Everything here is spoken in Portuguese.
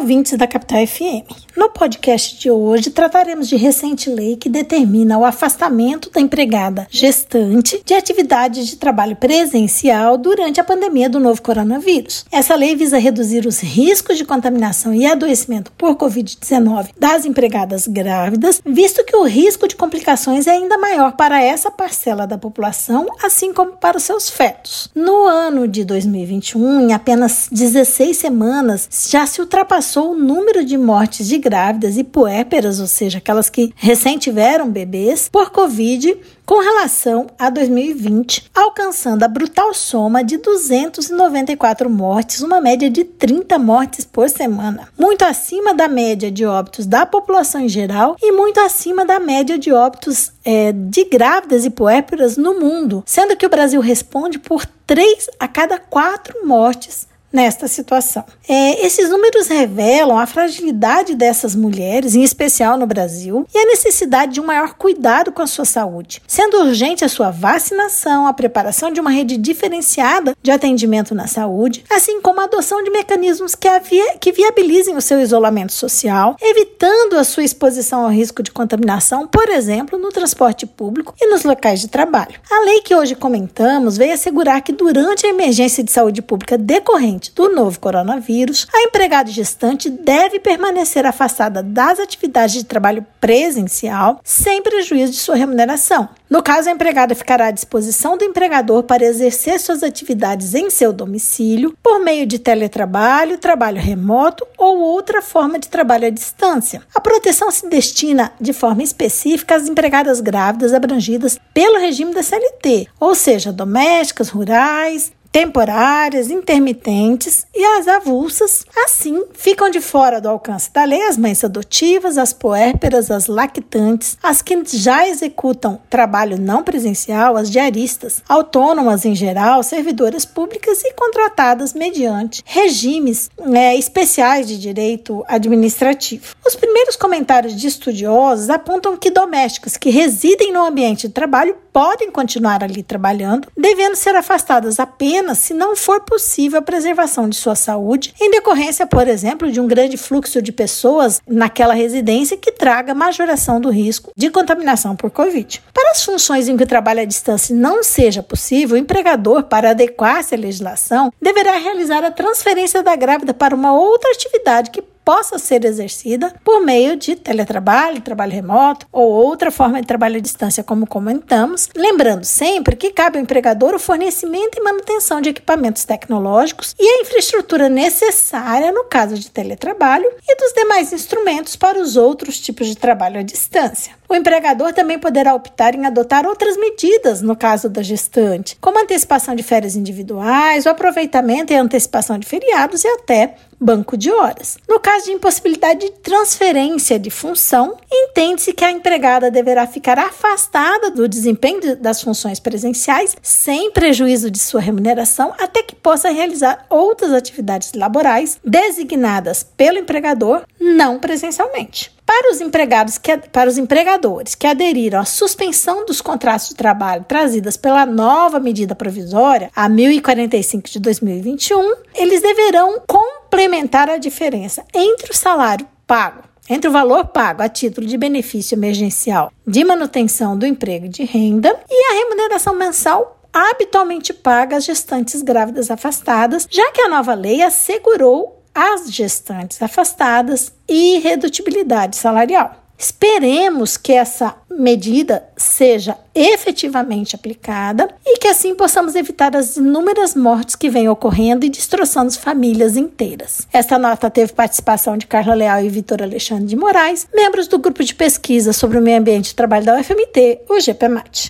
ouvintes da Capital FM. No podcast de hoje trataremos de recente lei que determina o afastamento da empregada gestante de atividades de trabalho presencial durante a pandemia do novo coronavírus. Essa lei visa reduzir os riscos de contaminação e adoecimento por Covid-19 das empregadas grávidas, visto que o risco de complicações é ainda maior para essa parcela da população, assim como para os seus fetos. No ano de 2021, em apenas 16 semanas, já se ultrapassou o número de mortes de grávidas e puérperas, ou seja, aquelas que recém tiveram bebês, por Covid com relação a 2020, alcançando a brutal soma de 294 mortes, uma média de 30 mortes por semana, muito acima da média de óbitos da população em geral e muito acima da média de óbitos é, de grávidas e puérperas no mundo, sendo que o Brasil responde por 3 a cada 4 mortes nesta situação. É, esses números revelam a fragilidade dessas mulheres, em especial no Brasil, e a necessidade de um maior cuidado com a sua saúde, sendo urgente a sua vacinação, a preparação de uma rede diferenciada de atendimento na saúde, assim como a adoção de mecanismos que, havia, que viabilizem o seu isolamento social, evitando a sua exposição ao risco de contaminação, por exemplo, no transporte público e nos locais de trabalho. A lei que hoje comentamos veio assegurar que durante a emergência de saúde pública decorrente do novo coronavírus, a empregada gestante deve permanecer afastada das atividades de trabalho presencial sem prejuízo de sua remuneração. No caso, a empregada ficará à disposição do empregador para exercer suas atividades em seu domicílio por meio de teletrabalho, trabalho remoto ou outra forma de trabalho à distância. A proteção se destina de forma específica às empregadas grávidas abrangidas pelo regime da CLT, ou seja, domésticas, rurais, temporárias, intermitentes e as avulsas, assim, ficam de fora do alcance da lei as mães adotivas, as puérperas, as lactantes, as que já executam trabalho não presencial, as diaristas, autônomas em geral, servidoras públicas e contratadas mediante regimes é, especiais de direito administrativo. Os primeiros comentários de estudiosos apontam que domésticas que residem no ambiente de trabalho podem continuar ali trabalhando, devendo ser afastadas apenas apenas se não for possível a preservação de sua saúde, em decorrência, por exemplo, de um grande fluxo de pessoas naquela residência que traga majoração do risco de contaminação por Covid. Para as funções em que o trabalho à distância não seja possível, o empregador, para adequar-se à legislação, deverá realizar a transferência da grávida para uma outra atividade que possa ser exercida por meio de teletrabalho, trabalho remoto ou outra forma de trabalho à distância, como comentamos, lembrando sempre que cabe ao empregador o fornecimento e manutenção de equipamentos tecnológicos e a infraestrutura necessária no caso de teletrabalho e dos demais instrumentos para os outros tipos de trabalho à distância. O empregador também poderá optar em adotar outras medidas no caso da gestante, como antecipação de férias individuais, o aproveitamento e antecipação de feriados e até banco de horas. No caso de impossibilidade de transferência de função, entende-se que a empregada deverá ficar afastada do desempenho das funções presenciais sem prejuízo de sua remuneração até que possa realizar outras atividades laborais designadas pelo empregador não presencialmente. Para os empregados que, para os empregadores que aderiram à suspensão dos contratos de trabalho trazidas pela nova medida provisória, a 1045 de 2021, eles deverão complementar a diferença entre o salário pago entre o valor pago a título de benefício emergencial de manutenção do emprego e de renda e a remuneração mensal habitualmente paga às gestantes grávidas afastadas, já que a nova lei assegurou às gestantes afastadas e redutibilidade salarial. Esperemos que essa medida seja efetivamente aplicada e que assim possamos evitar as inúmeras mortes que vêm ocorrendo e destroçando famílias inteiras. Esta nota teve participação de Carla Leal e Vitor Alexandre de Moraes, membros do grupo de pesquisa sobre o meio ambiente e trabalho da UFMT, o GPMAT.